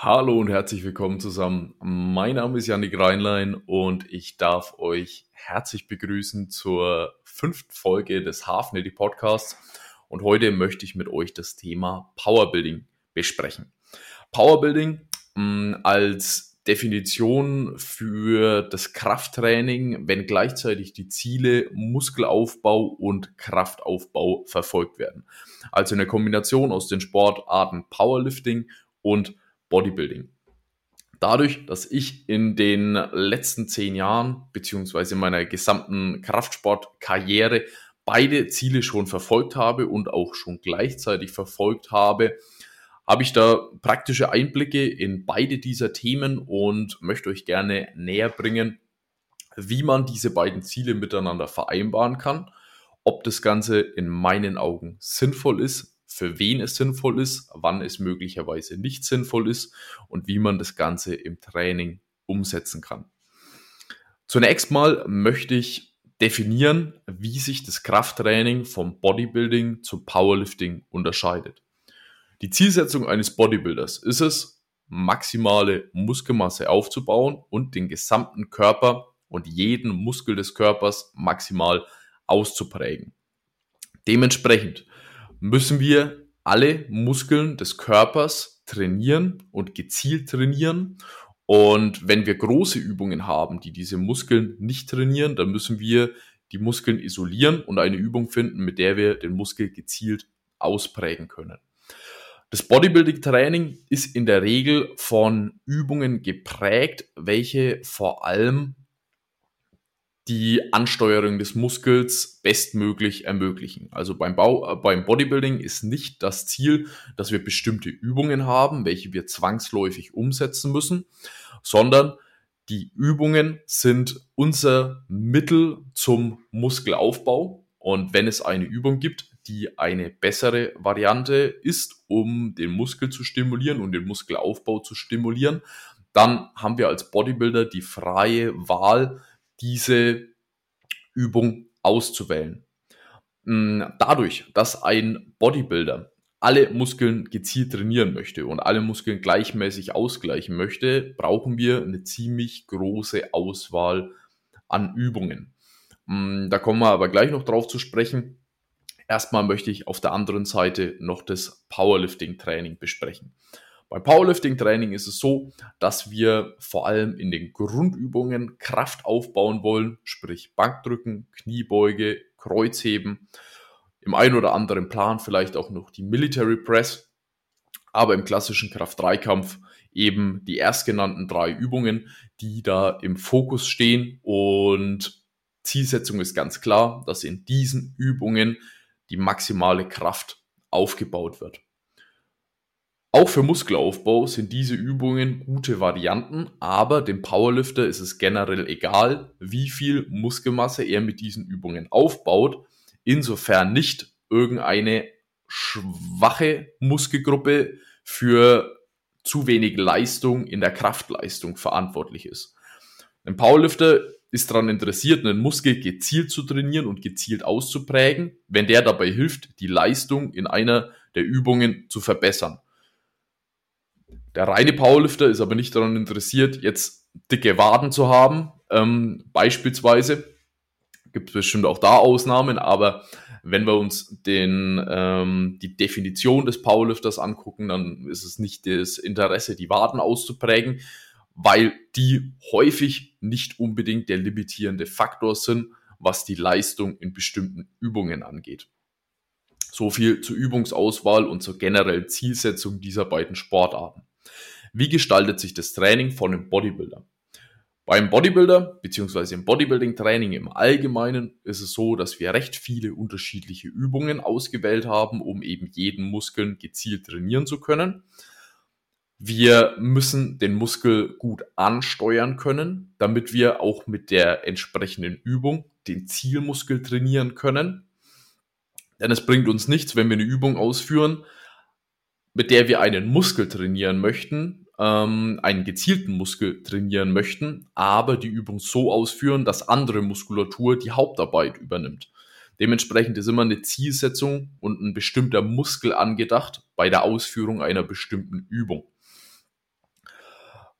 Hallo und herzlich willkommen zusammen. Mein Name ist Janik Reinlein und ich darf euch herzlich begrüßen zur fünften Folge des Hafnetty Podcasts. Und heute möchte ich mit euch das Thema Powerbuilding besprechen. Powerbuilding mh, mm, als Definition für das Krafttraining, wenn gleichzeitig die Ziele Muskelaufbau und Kraftaufbau verfolgt werden. Also eine Kombination aus den Sportarten Powerlifting und Bodybuilding. Dadurch, dass ich in den letzten zehn Jahren beziehungsweise in meiner gesamten Kraftsportkarriere beide Ziele schon verfolgt habe und auch schon gleichzeitig verfolgt habe, habe ich da praktische Einblicke in beide dieser Themen und möchte euch gerne näher bringen, wie man diese beiden Ziele miteinander vereinbaren kann, ob das Ganze in meinen Augen sinnvoll ist für wen es sinnvoll ist, wann es möglicherweise nicht sinnvoll ist und wie man das Ganze im Training umsetzen kann. Zunächst mal möchte ich definieren, wie sich das Krafttraining vom Bodybuilding zum Powerlifting unterscheidet. Die Zielsetzung eines Bodybuilders ist es, maximale Muskelmasse aufzubauen und den gesamten Körper und jeden Muskel des Körpers maximal auszuprägen. Dementsprechend müssen wir alle Muskeln des Körpers trainieren und gezielt trainieren. Und wenn wir große Übungen haben, die diese Muskeln nicht trainieren, dann müssen wir die Muskeln isolieren und eine Übung finden, mit der wir den Muskel gezielt ausprägen können. Das Bodybuilding-Training ist in der Regel von Übungen geprägt, welche vor allem die Ansteuerung des Muskels bestmöglich ermöglichen. Also beim, Bau, äh, beim Bodybuilding ist nicht das Ziel, dass wir bestimmte Übungen haben, welche wir zwangsläufig umsetzen müssen, sondern die Übungen sind unser Mittel zum Muskelaufbau. Und wenn es eine Übung gibt, die eine bessere Variante ist, um den Muskel zu stimulieren und den Muskelaufbau zu stimulieren, dann haben wir als Bodybuilder die freie Wahl, diese Übung auszuwählen. Mm, dadurch, dass ein Bodybuilder alle Muskeln gezielt trainieren möchte und alle Muskeln gleichmäßig ausgleichen möchte, brauchen wir eine ziemlich große Auswahl an Übungen. Mm, da kommen wir aber gleich noch drauf zu sprechen. Erstmal möchte ich auf der anderen Seite noch das Powerlifting-Training besprechen. Beim Powerlifting-Training ist es so, dass wir vor allem in den Grundübungen Kraft aufbauen wollen, sprich Bankdrücken, Kniebeuge, Kreuzheben, im einen oder anderen Plan vielleicht auch noch die Military Press, aber im klassischen Kraft-3-Kampf eben die erstgenannten drei Übungen, die da im Fokus stehen und Zielsetzung ist ganz klar, dass in diesen Übungen die maximale Kraft aufgebaut wird. Auch für Muskelaufbau sind diese Übungen gute Varianten, aber dem Powerlifter ist es generell egal, wie viel Muskelmasse er mit diesen Übungen aufbaut, insofern nicht irgendeine schwache Muskelgruppe für zu wenig Leistung in der Kraftleistung verantwortlich ist. Ein Powerlifter ist daran interessiert, einen Muskel gezielt zu trainieren und gezielt auszuprägen, wenn der dabei hilft, die Leistung in einer der Übungen zu verbessern. Der reine Powerlifter ist aber nicht daran interessiert, jetzt dicke Waden zu haben. Ähm, beispielsweise gibt es bestimmt auch da Ausnahmen, aber wenn wir uns den, ähm, die Definition des Powerlifters angucken, dann ist es nicht das Interesse, die Waden auszuprägen, weil die häufig nicht unbedingt der limitierende Faktor sind, was die Leistung in bestimmten Übungen angeht. So viel zur Übungsauswahl und zur generellen Zielsetzung dieser beiden Sportarten. Wie gestaltet sich das Training von einem Bodybuilder? Beim Bodybuilder bzw. im Bodybuilding-Training im Allgemeinen ist es so, dass wir recht viele unterschiedliche Übungen ausgewählt haben, um eben jeden Muskeln gezielt trainieren zu können. Wir müssen den Muskel gut ansteuern können, damit wir auch mit der entsprechenden Übung den Zielmuskel trainieren können. Denn es bringt uns nichts, wenn wir eine Übung ausführen, mit der wir einen Muskel trainieren möchten, ähm, einen gezielten Muskel trainieren möchten, aber die Übung so ausführen, dass andere Muskulatur die Hauptarbeit übernimmt. Dementsprechend ist immer eine Zielsetzung und ein bestimmter Muskel angedacht bei der Ausführung einer bestimmten Übung.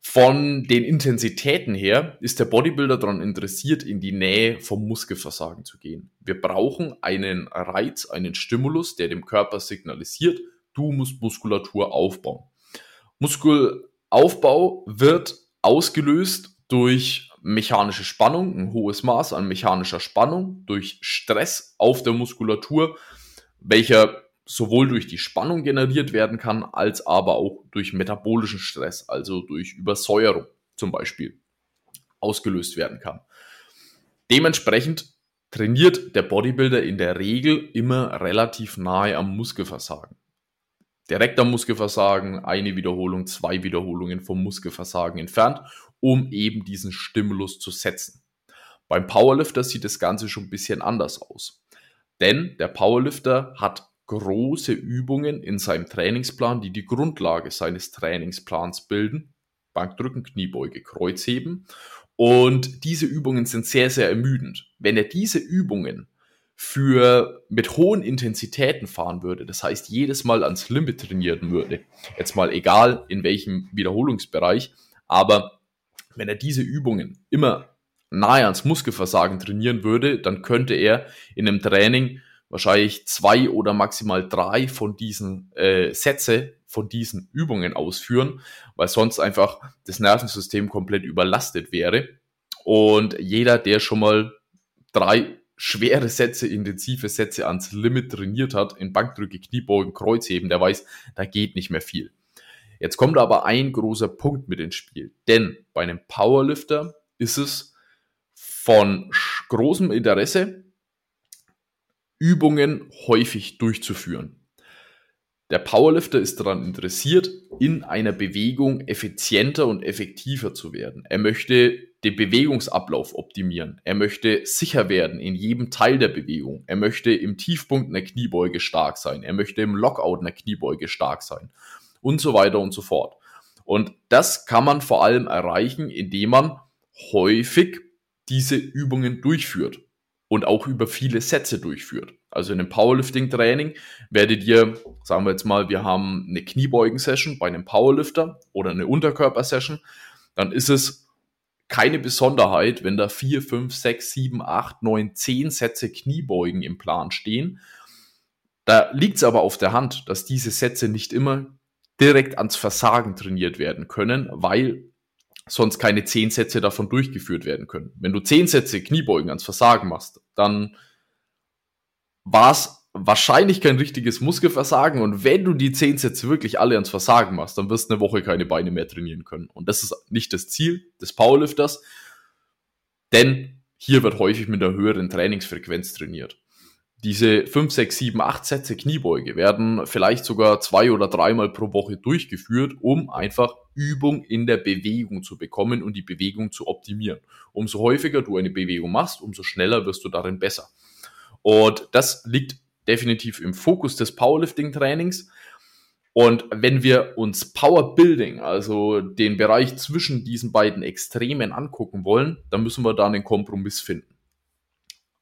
Von den Intensitäten her ist der Bodybuilder daran interessiert, in die Nähe vom Muskelversagen zu gehen. Wir brauchen einen Reiz, einen Stimulus, der dem Körper signalisiert, du musst Muskulatur aufbauen. Muskelaufbau wird ausgelöst durch mechanische Spannung, ein hohes Maß an mechanischer Spannung, durch Stress auf der Muskulatur, welcher sowohl durch die Spannung generiert werden kann, als aber auch durch metabolischen Stress, also durch Übersäuerung zum Beispiel, ausgelöst werden kann. Dementsprechend trainiert der Bodybuilder in der Regel immer relativ nahe am Muskelversagen. Direkt am Muskelversagen, eine Wiederholung, zwei Wiederholungen vom Muskelversagen entfernt, um eben diesen Stimulus zu setzen. Beim Powerlifter sieht das Ganze schon ein bisschen anders aus. Denn der Powerlifter hat große Übungen in seinem Trainingsplan, die die Grundlage seines Trainingsplans bilden. Bankdrücken, Kniebeuge, Kreuzheben. Und diese Übungen sind sehr, sehr ermüdend. Wenn er diese Übungen für mit hohen Intensitäten fahren würde, das heißt jedes Mal ans Limit trainieren würde, jetzt mal egal in welchem Wiederholungsbereich, aber wenn er diese Übungen immer nahe ans Muskelversagen trainieren würde, dann könnte er in einem Training wahrscheinlich zwei oder maximal drei von diesen äh, Sätze, von diesen Übungen ausführen, weil sonst einfach das Nervensystem komplett überlastet wäre. Und jeder, der schon mal drei schwere Sätze, intensive Sätze ans Limit trainiert hat, in Bankdrücke, Kniebeugen, Kreuzheben, der weiß, da geht nicht mehr viel. Jetzt kommt aber ein großer Punkt mit ins Spiel, denn bei einem Powerlifter ist es von großem Interesse, Übungen häufig durchzuführen. Der Powerlifter ist daran interessiert, in einer Bewegung effizienter und effektiver zu werden. Er möchte den Bewegungsablauf optimieren. Er möchte sicher werden in jedem Teil der Bewegung. Er möchte im Tiefpunkt einer Kniebeuge stark sein. Er möchte im Lockout einer Kniebeuge stark sein. Und so weiter und so fort. Und das kann man vor allem erreichen, indem man häufig diese Übungen durchführt und auch über viele Sätze durchführt. Also in einem Powerlifting-Training werdet ihr, sagen wir jetzt mal, wir haben eine Kniebeugen-Session bei einem Powerlifter oder eine Unterkörper-Session, dann ist es keine Besonderheit, wenn da vier, fünf, sechs, sieben, acht, neun, zehn Sätze Kniebeugen im Plan stehen. Da liegt es aber auf der Hand, dass diese Sätze nicht immer direkt ans Versagen trainiert werden können, weil sonst keine zehn Sätze davon durchgeführt werden können. Wenn du zehn Sätze Kniebeugen ans Versagen machst, dann war es wahrscheinlich kein richtiges Muskelversagen und wenn du die zehn Sätze wirklich alle ans Versagen machst, dann wirst du eine Woche keine Beine mehr trainieren können. Und das ist nicht das Ziel des Powerlifters, denn hier wird häufig mit einer höheren Trainingsfrequenz trainiert. Diese 5, 6, 7, 8 Sätze Kniebeuge werden vielleicht sogar zwei oder dreimal pro Woche durchgeführt, um einfach Übung in der Bewegung zu bekommen und die Bewegung zu optimieren. Umso häufiger du eine Bewegung machst, umso schneller wirst du darin besser. Und das liegt definitiv im Fokus des Powerlifting-Trainings. Und wenn wir uns Powerbuilding, also den Bereich zwischen diesen beiden Extremen angucken wollen, dann müssen wir da einen Kompromiss finden.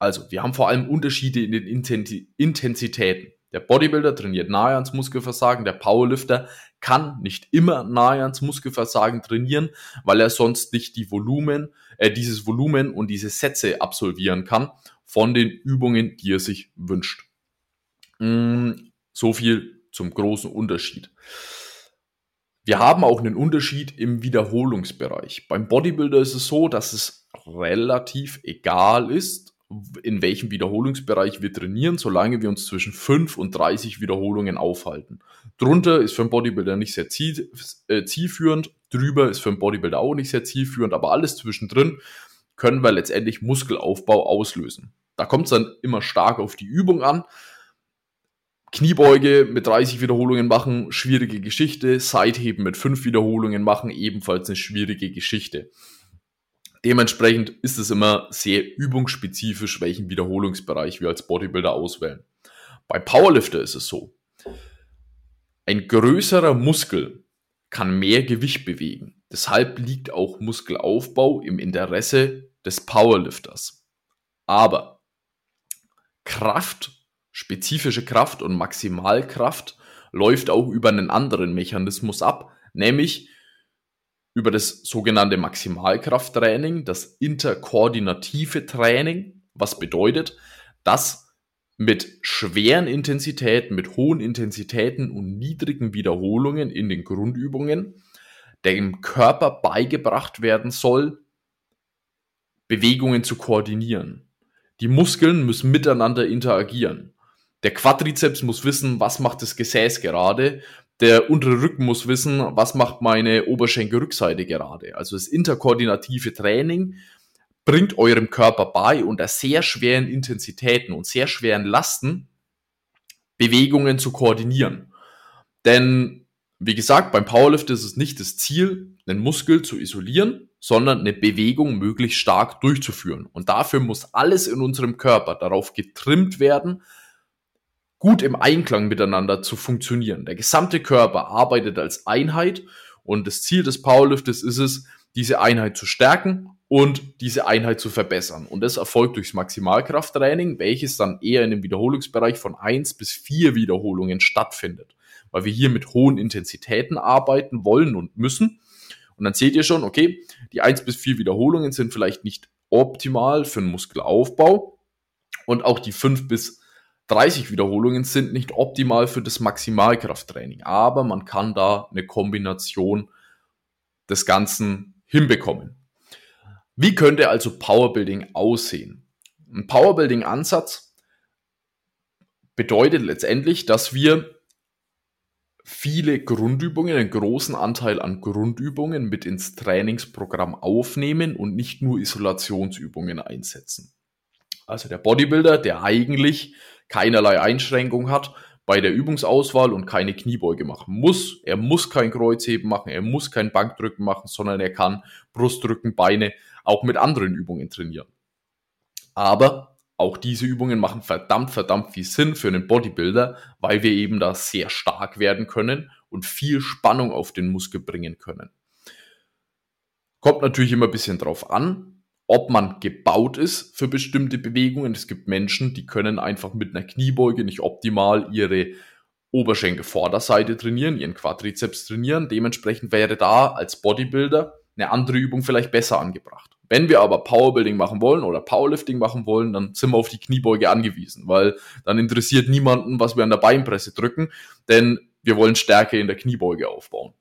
Also, wir haben vor allem Unterschiede in den Intensitäten. Der Bodybuilder trainiert nahe ans Muskelversagen, der Powerlifter kann nicht immer nahe ans Muskelversagen trainieren, weil er sonst nicht die Volumen, äh, dieses Volumen und diese Sätze absolvieren kann von den Übungen, die er sich wünscht. Mm, so viel zum großen Unterschied. Wir haben auch einen Unterschied im Wiederholungsbereich. Beim Bodybuilder ist es so, dass es relativ egal ist, in welchem Wiederholungsbereich wir trainieren, solange wir uns zwischen 5 und 30 Wiederholungen aufhalten. Drunter ist für einen Bodybuilder nicht sehr äh, zielführend, drüber ist für einen Bodybuilder auch nicht sehr zielführend, aber alles zwischendrin können wir letztendlich Muskelaufbau auslösen. Da kommt es dann immer stark auf die Übung an. Kniebeuge mit 30 Wiederholungen machen, schwierige Geschichte. Seitheben mit 5 Wiederholungen machen, ebenfalls eine schwierige Geschichte. Dementsprechend ist es immer sehr übungsspezifisch, welchen Wiederholungsbereich wir als Bodybuilder auswählen. Bei Powerlifter ist es so. Ein größerer Muskel kann mehr Gewicht bewegen. Deshalb liegt auch Muskelaufbau im Interesse des Powerlifters. Aber Kraft, spezifische Kraft und Maximalkraft läuft auch über einen anderen Mechanismus ab, nämlich über das sogenannte Maximalkrafttraining, das interkoordinative Training, was bedeutet, dass mit schweren Intensitäten, mit hohen Intensitäten und niedrigen Wiederholungen in den Grundübungen dem Körper beigebracht werden soll, Bewegungen zu koordinieren. Die Muskeln müssen miteinander interagieren. Der Quadrizeps muss wissen, was macht das Gesäß gerade. Der untere Rücken muss wissen, was macht meine Oberschenkelrückseite gerade. Also das interkoordinative Training bringt eurem Körper bei, unter sehr schweren Intensitäten und sehr schweren Lasten Bewegungen zu koordinieren. Denn wie gesagt, beim Powerlift ist es nicht das Ziel, einen Muskel zu isolieren, sondern eine Bewegung möglichst stark durchzuführen. Und dafür muss alles in unserem Körper darauf getrimmt werden, gut im Einklang miteinander zu funktionieren. Der gesamte Körper arbeitet als Einheit und das Ziel des Powerliftes ist es, diese Einheit zu stärken und diese Einheit zu verbessern. Und das erfolgt durchs Maximalkrafttraining, welches dann eher in dem Wiederholungsbereich von eins bis vier Wiederholungen stattfindet weil wir hier mit hohen Intensitäten arbeiten wollen und müssen. Und dann seht ihr schon, okay, die eins bis vier Wiederholungen sind vielleicht nicht optimal für den Muskelaufbau und auch die fünf bis 30 Wiederholungen sind nicht optimal für das Maximalkrafttraining, aber man kann da eine Kombination des Ganzen hinbekommen. Wie könnte also Powerbuilding aussehen? Ein Powerbuilding-Ansatz bedeutet letztendlich, dass wir viele Grundübungen, einen großen Anteil an Grundübungen mit ins Trainingsprogramm aufnehmen und nicht nur Isolationsübungen einsetzen. Also der Bodybuilder, der eigentlich keinerlei Einschränkung hat bei der Übungsauswahl und keine Kniebeuge machen muss. Er muss kein Kreuzheben machen, er muss kein Bankdrücken machen, sondern er kann Brustdrücken, Beine auch mit anderen Übungen trainieren. Aber auch diese Übungen machen verdammt, verdammt viel Sinn für einen Bodybuilder, weil wir eben da sehr stark werden können und viel Spannung auf den Muskel bringen können. Kommt natürlich immer ein bisschen drauf an, ob man gebaut ist für bestimmte Bewegungen. Es gibt Menschen, die können einfach mit einer Kniebeuge nicht optimal ihre Oberschenkelvorderseite trainieren, ihren Quadrizeps trainieren. Dementsprechend wäre da als Bodybuilder eine andere Übung vielleicht besser angebracht. Wenn wir aber Powerbuilding machen wollen oder Powerlifting machen wollen, dann sind wir auf die Kniebeuge angewiesen, weil dann interessiert niemanden, was wir an der Beinpresse drücken, denn wir wollen Stärke in der Kniebeuge aufbauen.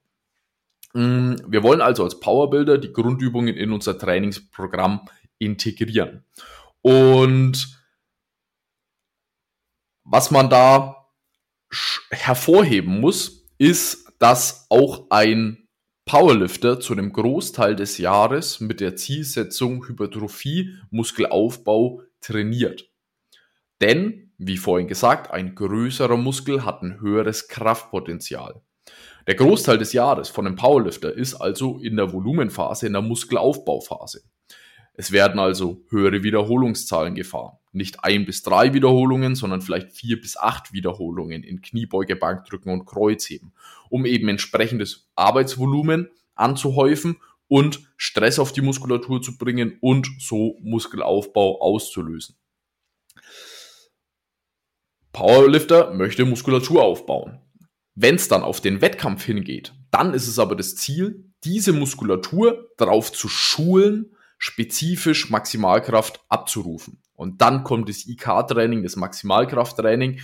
Mm, wir wollen also als Powerbuilder die Grundübungen in unser Trainingsprogramm integrieren. Und was man da hervorheben muss, ist, dass auch ein Powerlifter zu einem Großteil des Jahres mit der Zielsetzung Hypertrophie, Muskelaufbau trainiert. Denn, wie vorhin gesagt, ein größerer Muskel hat ein höheres Kraftpotenzial. Der Großteil des Jahres von einem Powerlifter ist also in der Volumenphase, in der Muskelaufbauphase. Es werden also höhere Wiederholungszahlen gefahren. Nicht ein bis drei Wiederholungen, sondern vielleicht vier bis acht Wiederholungen in Kniebeuge, Bankdrücken und Kreuzheben, um eben entsprechendes Arbeitsvolumen anzuhäufen und Stress auf die Muskulatur zu bringen und so Muskelaufbau auszulösen. Powerlifter möchte Muskulatur aufbauen. Wenn es dann auf den Wettkampf hingeht, dann ist es aber das Ziel, diese Muskulatur darauf zu schulen, spezifisch Maximalkraft abzurufen. Und dann kommt das IK-Training, das Maximalkrafttraining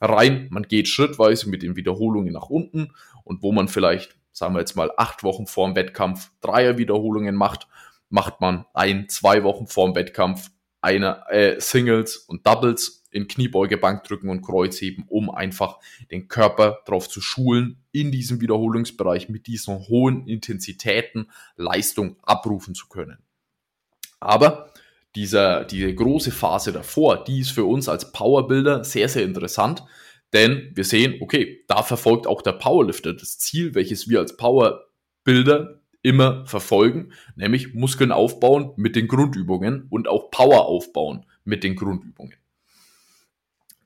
rein. Man geht schrittweise mit den Wiederholungen nach unten und wo man vielleicht, sagen wir jetzt mal, acht Wochen vor dem Wettkampf Dreier Wiederholungen macht, macht man ein, zwei Wochen vor dem Wettkampf eine äh, Singles und Doubles in Kniebeuge, Bankdrücken und Kreuzheben, um einfach den Körper darauf zu schulen, in diesem Wiederholungsbereich mit diesen hohen Intensitäten Leistung abrufen zu können. Aber dieser, diese große Phase davor, die ist für uns als Powerbuilder sehr, sehr interessant, denn wir sehen, okay, da verfolgt auch der Powerlifter das Ziel, welches wir als Powerbuilder immer verfolgen, nämlich Muskeln aufbauen mit den Grundübungen und auch Power aufbauen mit den Grundübungen.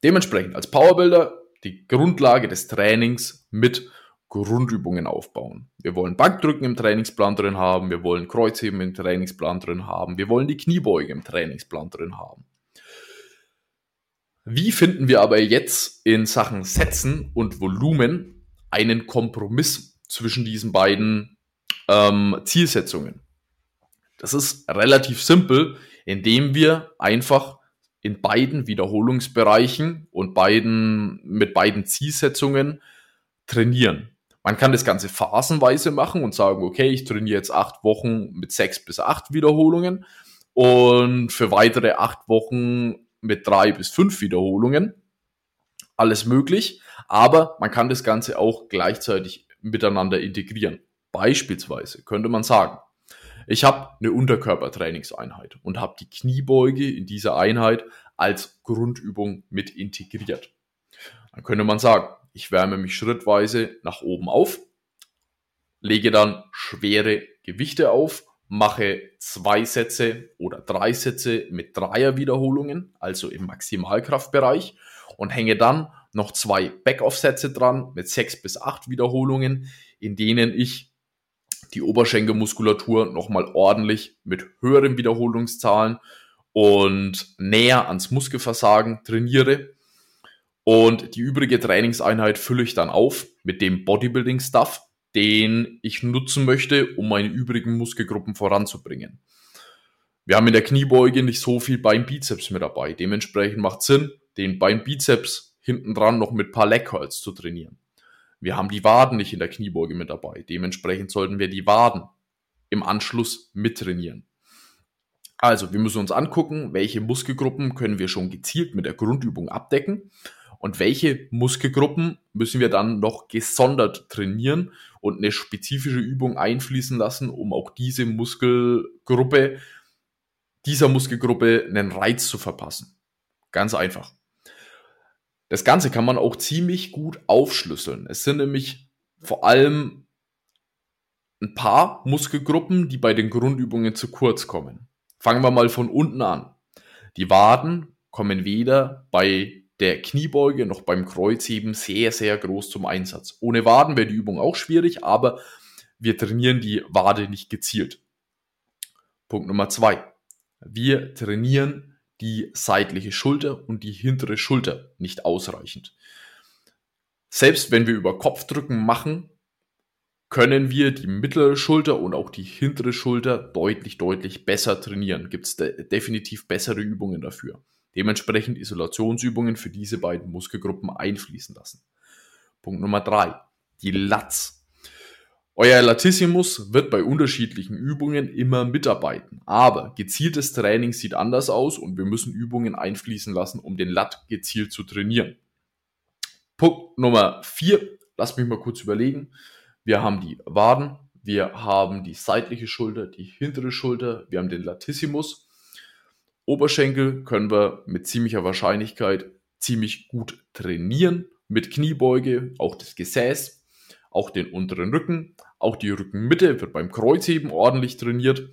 Dementsprechend als Powerbuilder die Grundlage des Trainings mit Grundübungen aufbauen. Wir wollen Bankdrücken im Trainingsplan drin haben, wir wollen Kreuzheben im Trainingsplan drin haben, wir wollen die Kniebeuge im Trainingsplan drin haben. Wie finden wir aber jetzt in Sachen Sätzen und Volumen einen Kompromiss zwischen diesen beiden ähm, Zielsetzungen. Das ist relativ simpel, indem wir einfach in beiden Wiederholungsbereichen und beiden, mit beiden Zielsetzungen trainieren. Man kann das Ganze phasenweise machen und sagen, okay, ich trainiere jetzt acht Wochen mit sechs bis acht Wiederholungen und für weitere acht Wochen mit drei bis fünf Wiederholungen. Alles möglich, aber man kann das Ganze auch gleichzeitig miteinander integrieren. Beispielsweise könnte man sagen, ich habe eine Unterkörpertrainingseinheit und habe die Kniebeuge in dieser Einheit als Grundübung mit integriert. Dann könnte man sagen, ich wärme mich schrittweise nach oben auf, lege dann schwere Gewichte auf, mache zwei Sätze oder drei Sätze mit Dreierwiederholungen, also im Maximalkraftbereich und hänge dann noch zwei Backoff-Sätze dran mit sechs bis acht Wiederholungen, in denen ich die Oberschenkelmuskulatur nochmal ordentlich mit höheren Wiederholungszahlen und näher ans Muskelversagen trainiere. Und die übrige Trainingseinheit fülle ich dann auf mit dem Bodybuilding-Stuff, den ich nutzen möchte, um meine übrigen Muskelgruppen voranzubringen. Wir haben in der Kniebeuge nicht so viel Beinbizeps mit dabei. Dementsprechend macht Sinn, den Beinbizeps hinten dran noch mit paar Leg Curls zu trainieren. Wir haben die Waden nicht in der Kniebeuge mit dabei. Dementsprechend sollten wir die Waden im Anschluss mittrainieren. Also, wir müssen uns angucken, welche Muskelgruppen können wir schon gezielt mit der Grundübung abdecken und welche Muskelgruppen müssen wir dann noch gesondert trainieren und eine spezifische Übung einfließen lassen, um auch diese Muskelgruppe, dieser Muskelgruppe einen Reiz zu verpassen. Ganz einfach. Das Ganze kann man auch ziemlich gut aufschlüsseln. Es sind nämlich vor allem ein paar Muskelgruppen, die bei den Grundübungen zu kurz kommen. Fangen wir mal von unten an. Die Waden kommen weder bei der Kniebeuge noch beim Kreuzheben sehr, sehr groß zum Einsatz. Ohne Waden wäre die Übung auch schwierig, aber wir trainieren die Wade nicht gezielt. Punkt Nummer zwei. Wir trainieren die seitliche Schulter und die hintere Schulter nicht ausreichend. Selbst wenn wir über Kopfdrücken machen, können wir die mittlere Schulter und auch die hintere Schulter deutlich, deutlich besser trainieren. Gibt es de definitiv bessere Übungen dafür. Dementsprechend Isolationsübungen für diese beiden Muskelgruppen einfließen lassen. Punkt Nummer drei: Die Latz. Euer Latissimus wird bei unterschiedlichen Übungen immer mitarbeiten, aber gezieltes Training sieht anders aus und wir müssen Übungen einfließen lassen, um den Lat gezielt zu trainieren. Punkt Nummer 4, lasst mich mal kurz überlegen. Wir haben die Waden, wir haben die seitliche Schulter, die hintere Schulter, wir haben den Latissimus. Oberschenkel können wir mit ziemlicher Wahrscheinlichkeit ziemlich gut trainieren, mit Kniebeuge, auch das Gesäß auch den unteren Rücken, auch die Rückenmitte wird beim Kreuzheben ordentlich trainiert.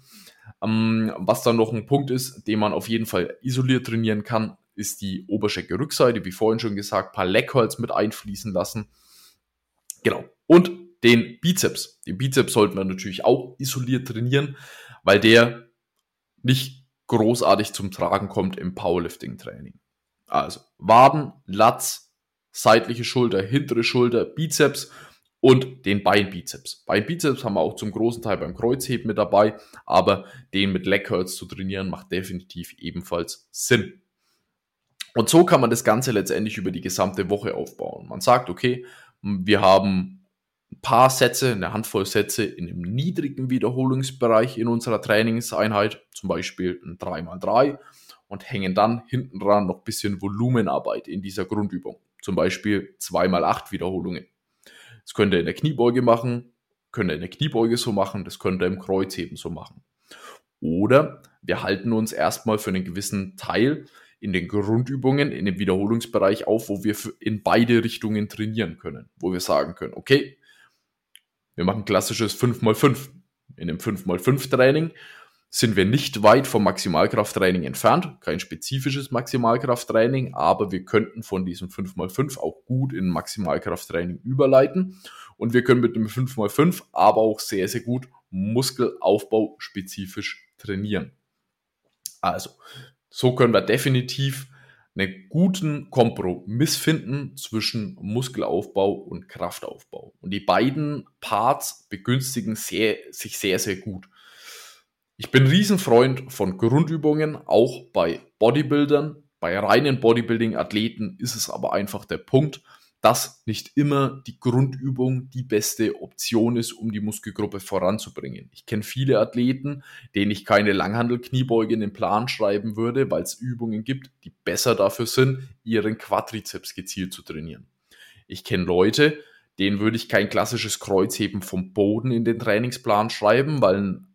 Ähm, was dann noch ein Punkt ist, den man auf jeden Fall isoliert trainieren kann, ist die Oberschenkelrückseite, wie vorhin schon gesagt, paar Leckholz mit einfließen lassen. Genau. Und den Bizeps. Den Bizeps sollten wir natürlich auch isoliert trainieren, weil der nicht großartig zum Tragen kommt im Powerlifting-Training. Also Waden, Latz, seitliche Schulter, hintere Schulter, Bizeps und den Beinbizeps. Beinbizeps haben wir auch zum großen Teil beim Kreuzheben mit dabei, aber den mit Leg Curls zu trainieren macht definitiv ebenfalls Sinn. Und so kann man das Ganze letztendlich über die gesamte Woche aufbauen. Man sagt, okay, wir haben ein paar Sätze, eine Handvoll Sätze in einem niedrigen Wiederholungsbereich in unserer Trainingseinheit, zum Beispiel ein 3x3 und hängen dann hinten dran noch ein bisschen Volumenarbeit in dieser Grundübung. Zum Beispiel 2x8 Wiederholungen. Das könnt ihr in der Kniebeuge machen, könnt ihr in der Kniebeuge so machen, das könnt ihr im Kreuzheben so machen. Oder wir halten uns erstmal für einen gewissen Teil in den Grundübungen, in dem Wiederholungsbereich auf, wo wir in beide Richtungen trainieren können, wo wir sagen können, okay, wir machen klassisches 5x5. In dem 5x5 Training sind wir nicht weit vom Maximalkrafttraining entfernt, kein spezifisches Maximalkrafttraining, aber wir könnten von diesem 5x5 auch gut in Maximalkrafttraining überleiten und wir können mit dem 5x5 aber auch sehr, sehr gut Muskelaufbau spezifisch trainieren. Also, so können wir definitiv einen guten Kompromiss finden zwischen Muskelaufbau und Kraftaufbau. Und die beiden Parts begünstigen sehr, sich sehr, sehr gut. Ich bin Riesenfreund von Grundübungen, auch bei Bodybuildern. Bei reinen Bodybuilding-Athleten ist es aber einfach der Punkt, dass nicht immer die Grundübung die beste Option ist, um die Muskelgruppe voranzubringen. Ich kenne viele Athleten, denen ich keine Langhandel-Kniebeuge in den Plan schreiben würde, weil es Übungen gibt, die besser dafür sind, ihren Quadrizeps gezielt zu trainieren. Ich kenne Leute, denen würde ich kein klassisches Kreuzheben vom Boden in den Trainingsplan schreiben, weil ein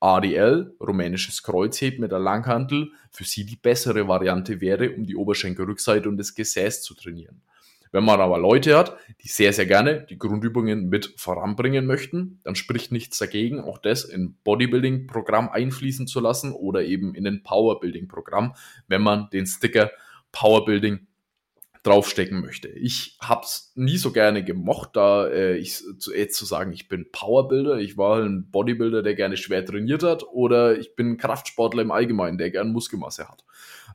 ADL, rumänisches Kreuzheben mit der Langhandel, für sie die bessere Variante wäre, um die Oberschenkelrückseite und das Gesäß zu trainieren. Wenn man aber Leute hat, die sehr, sehr gerne die Grundübungen mit voranbringen möchten, dann spricht nichts dagegen, auch das in Bodybuilding-Programm einfließen zu lassen oder eben in ein Powerbuilding-Programm, wenn man den Sticker Powerbuilding draufstecken möchte. Ich habe es nie so gerne gemocht, da äh, ich zu, jetzt zu sagen, ich bin Powerbuilder, ich war ein Bodybuilder, der gerne schwer trainiert hat, oder ich bin Kraftsportler im Allgemeinen, der gerne Muskelmasse hat.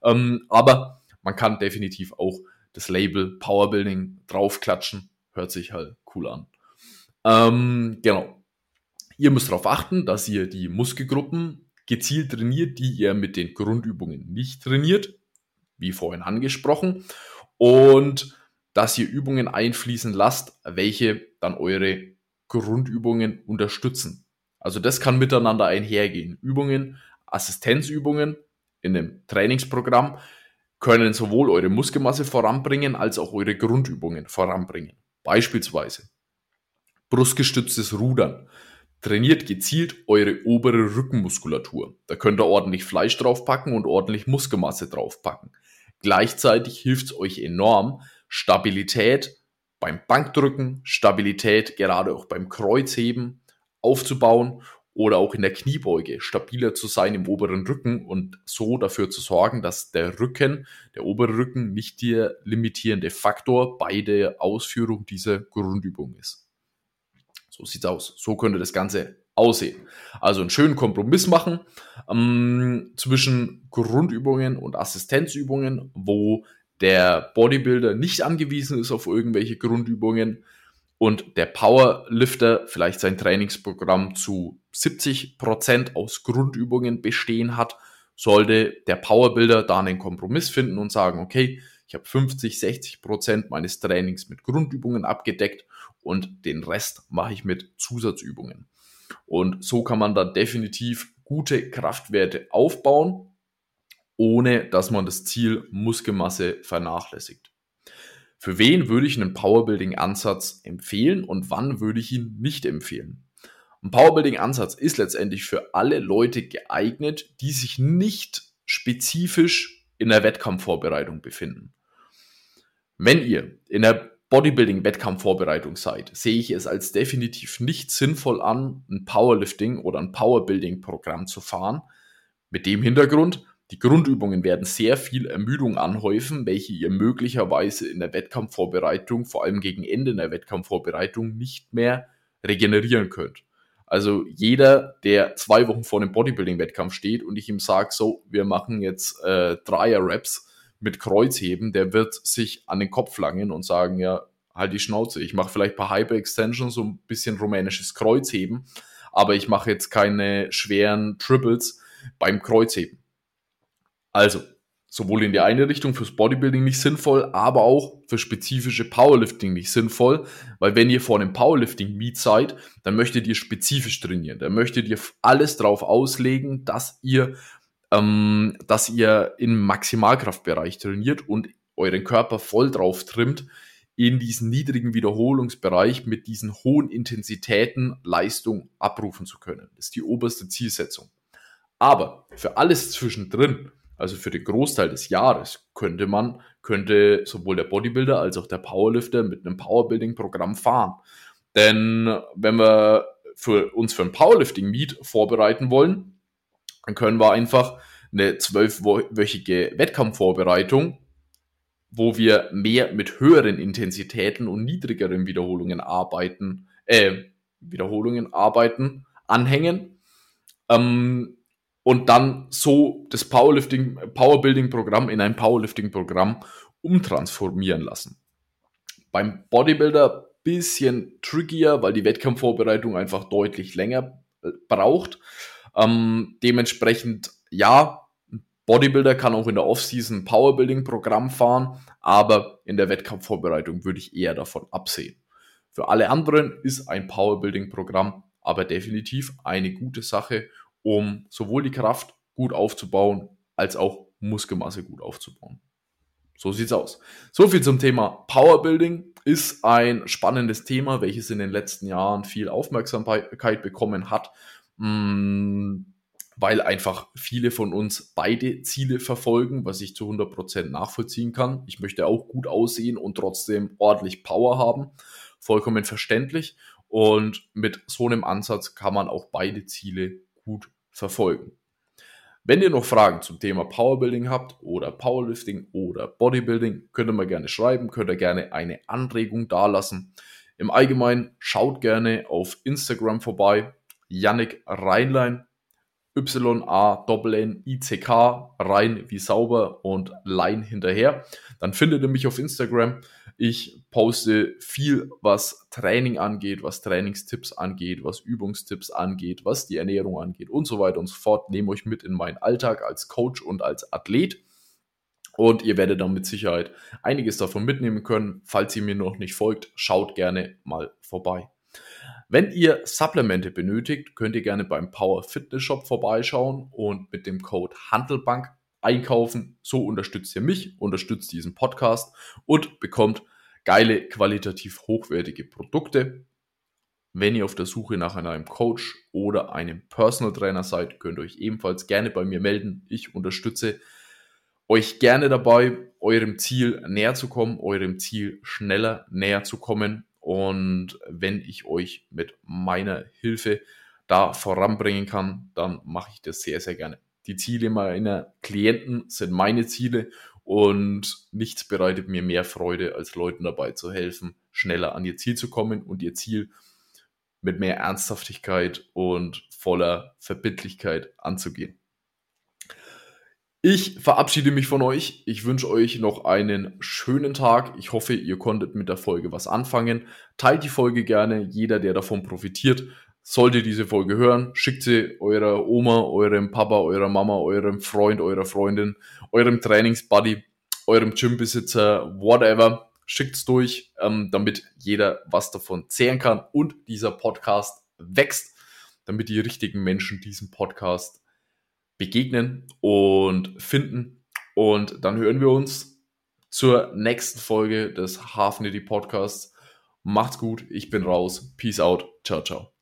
Ähm, aber man kann definitiv auch das Label Powerbuilding draufklatschen. Hört sich halt cool an. Ähm, genau. Ihr müsst darauf achten, dass ihr die Muskelgruppen gezielt trainiert, die ihr mit den Grundübungen nicht trainiert, wie vorhin angesprochen, und dass ihr Übungen einfließen lasst, welche dann eure Grundübungen unterstützen. Also das kann miteinander einhergehen. Übungen, Assistenzübungen in einem Trainingsprogramm können sowohl eure Muskelmasse voranbringen als auch eure Grundübungen voranbringen. Beispielsweise brustgestütztes Rudern. Trainiert gezielt eure obere Rückenmuskulatur. Da könnt ihr ordentlich Fleisch draufpacken und ordentlich Muskelmasse draufpacken. Gleichzeitig hilft es euch enorm, Stabilität beim Bankdrücken, Stabilität gerade auch beim Kreuzheben aufzubauen oder auch in der Kniebeuge stabiler zu sein im oberen Rücken und so dafür zu sorgen, dass der Rücken, der obere Rücken nicht der limitierende Faktor bei der Ausführung dieser Grundübung ist. So sieht's aus. So könnte das Ganze aussehen. Also einen schönen Kompromiss machen ähm, zwischen Grundübungen und Assistenzübungen, wo der Bodybuilder nicht angewiesen ist auf irgendwelche Grundübungen, und der Powerlifter vielleicht sein Trainingsprogramm zu 70 Prozent aus Grundübungen bestehen hat, sollte der Powerbuilder da einen Kompromiss finden und sagen, okay, ich habe 50, 60 Prozent meines Trainings mit Grundübungen abgedeckt und den Rest mache ich mit Zusatzübungen. Und so kann man da definitiv gute Kraftwerte aufbauen, ohne dass man das Ziel Muskelmasse vernachlässigt. Für wen würde ich einen Powerbuilding-Ansatz empfehlen und wann würde ich ihn nicht empfehlen? Ein Powerbuilding-Ansatz ist letztendlich für alle Leute geeignet, die sich nicht spezifisch in der Wettkampfvorbereitung befinden. Wenn ihr in der Bodybuilding-Wettkampfvorbereitung seid, sehe ich es als definitiv nicht sinnvoll an, ein Powerlifting oder ein Powerbuilding-Programm zu fahren. Mit dem Hintergrund, die Grundübungen werden sehr viel Ermüdung anhäufen, welche ihr möglicherweise in der Wettkampfvorbereitung, vor allem gegen Ende der Wettkampfvorbereitung, nicht mehr regenerieren könnt. Also jeder, der zwei Wochen vor einem Bodybuilding-Wettkampf steht und ich ihm sage, so, wir machen jetzt äh, Dreier-Raps mit Kreuzheben, der wird sich an den Kopf langen und sagen, ja, halt die Schnauze. Ich mache vielleicht ein paar Hyper-Extensions, so ein bisschen rumänisches Kreuzheben, aber ich mache jetzt keine schweren Triples beim Kreuzheben. Also, sowohl in die eine Richtung fürs Bodybuilding nicht sinnvoll, aber auch für spezifische Powerlifting nicht sinnvoll, weil wenn ihr vor einem Powerlifting-Meet seid, dann möchtet ihr spezifisch trainieren. Dann möchtet ihr alles drauf auslegen, dass ihr, ähm, dass ihr im Maximalkraftbereich trainiert und euren Körper voll drauf trimmt, in diesen niedrigen Wiederholungsbereich mit diesen hohen Intensitäten Leistung abrufen zu können. Das ist die oberste Zielsetzung. Aber für alles zwischendrin, also für den Großteil des Jahres könnte man, könnte sowohl der Bodybuilder als auch der Powerlifter mit einem Powerbuilding-Programm fahren. Denn wenn wir für uns für ein Powerlifting-Meet vorbereiten wollen, dann können wir einfach eine zwölfwöchige Wettkampfvorbereitung, wo wir mehr mit höheren Intensitäten und niedrigeren Wiederholungen arbeiten, äh, Wiederholungen arbeiten, anhängen. Ähm, und dann so das Powerlifting, Powerbuilding-Programm in ein Powerlifting-Programm umtransformieren lassen. Beim Bodybuilder bisschen trickier, weil die Wettkampfvorbereitung einfach deutlich länger äh, braucht. Ähm, dementsprechend, ja, Bodybuilder kann auch in der Offseason ein Powerbuilding-Programm fahren, aber in der Wettkampfvorbereitung würde ich eher davon absehen. Für alle anderen ist ein Powerbuilding-Programm aber definitiv eine gute Sache um sowohl die Kraft gut aufzubauen, als auch Muskelmasse gut aufzubauen. So sieht's aus. So viel zum Thema Powerbuilding ist ein spannendes Thema, welches in den letzten Jahren viel Aufmerksamkeit bekommen hat, mm, weil einfach viele von uns beide Ziele verfolgen, was ich zu 100% nachvollziehen kann. Ich möchte auch gut aussehen und trotzdem ordentlich Power haben. Vollkommen verständlich. Und mit so einem Ansatz kann man auch beide Ziele gut verfolgen. Wenn ihr noch Fragen zum Thema Powerbuilding habt oder Powerlifting oder Bodybuilding, könnt ihr mir gerne schreiben, könnt ihr gerne eine Anregung dalassen. Im Allgemeinen schaut gerne auf Instagram vorbei. Yannick Reinlein, Y-A-N-N-I-C-K, rein wie sauber und Line hinterher. Dann findet ihr mich auf Instagram. Ich poste viel, was Training angeht, was Trainingstipps angeht, was Übungstipps angeht, was die Ernährung angeht und so weiter und so fort. Nehme euch mit in meinen Alltag als Coach und als Athlet. Und ihr werdet dann mit Sicherheit einiges davon mitnehmen können. Falls ihr mir noch nicht folgt, schaut gerne mal vorbei. Wenn ihr Supplemente benötigt, könnt ihr gerne beim Power Fitness Shop vorbeischauen und mit dem Code Handelbank einkaufen. So unterstützt ihr mich, unterstützt diesen Podcast und bekommt geile, qualitativ hochwertige Produkte. Wenn ihr auf der Suche nach einem Coach oder einem Personal Trainer seid, könnt ihr euch ebenfalls gerne bei mir melden. Ich unterstütze euch gerne dabei, eurem Ziel näher zu kommen, eurem Ziel schneller näher zu kommen und wenn ich euch mit meiner Hilfe da voranbringen kann, dann mache ich das sehr, sehr gerne. Die Ziele meiner Klienten sind meine Ziele und nichts bereitet mir mehr Freude, als Leuten dabei zu helfen, schneller an ihr Ziel zu kommen und ihr Ziel mit mehr Ernsthaftigkeit und voller Verbindlichkeit anzugehen. Ich verabschiede mich von euch. Ich wünsche euch noch einen schönen Tag. Ich hoffe, ihr konntet mit der Folge was anfangen. Teilt die Folge gerne. Jeder, der davon profitiert, sollte diese Folge hören. Schickt sie eurer Oma, eurem Papa, eurer Mama, eurem Freund, eurer Freundin, eurem Trainingsbuddy, eurem Gymbesitzer, whatever. Schickt's durch, ähm, damit jeder was davon zehren kann und dieser Podcast wächst, damit die richtigen Menschen diesen Podcast begegnen und finden. Und dann hören wir uns zur nächsten Folge des Hafnity Podcasts. Macht's gut, ich bin raus. Peace out. Ciao, ciao.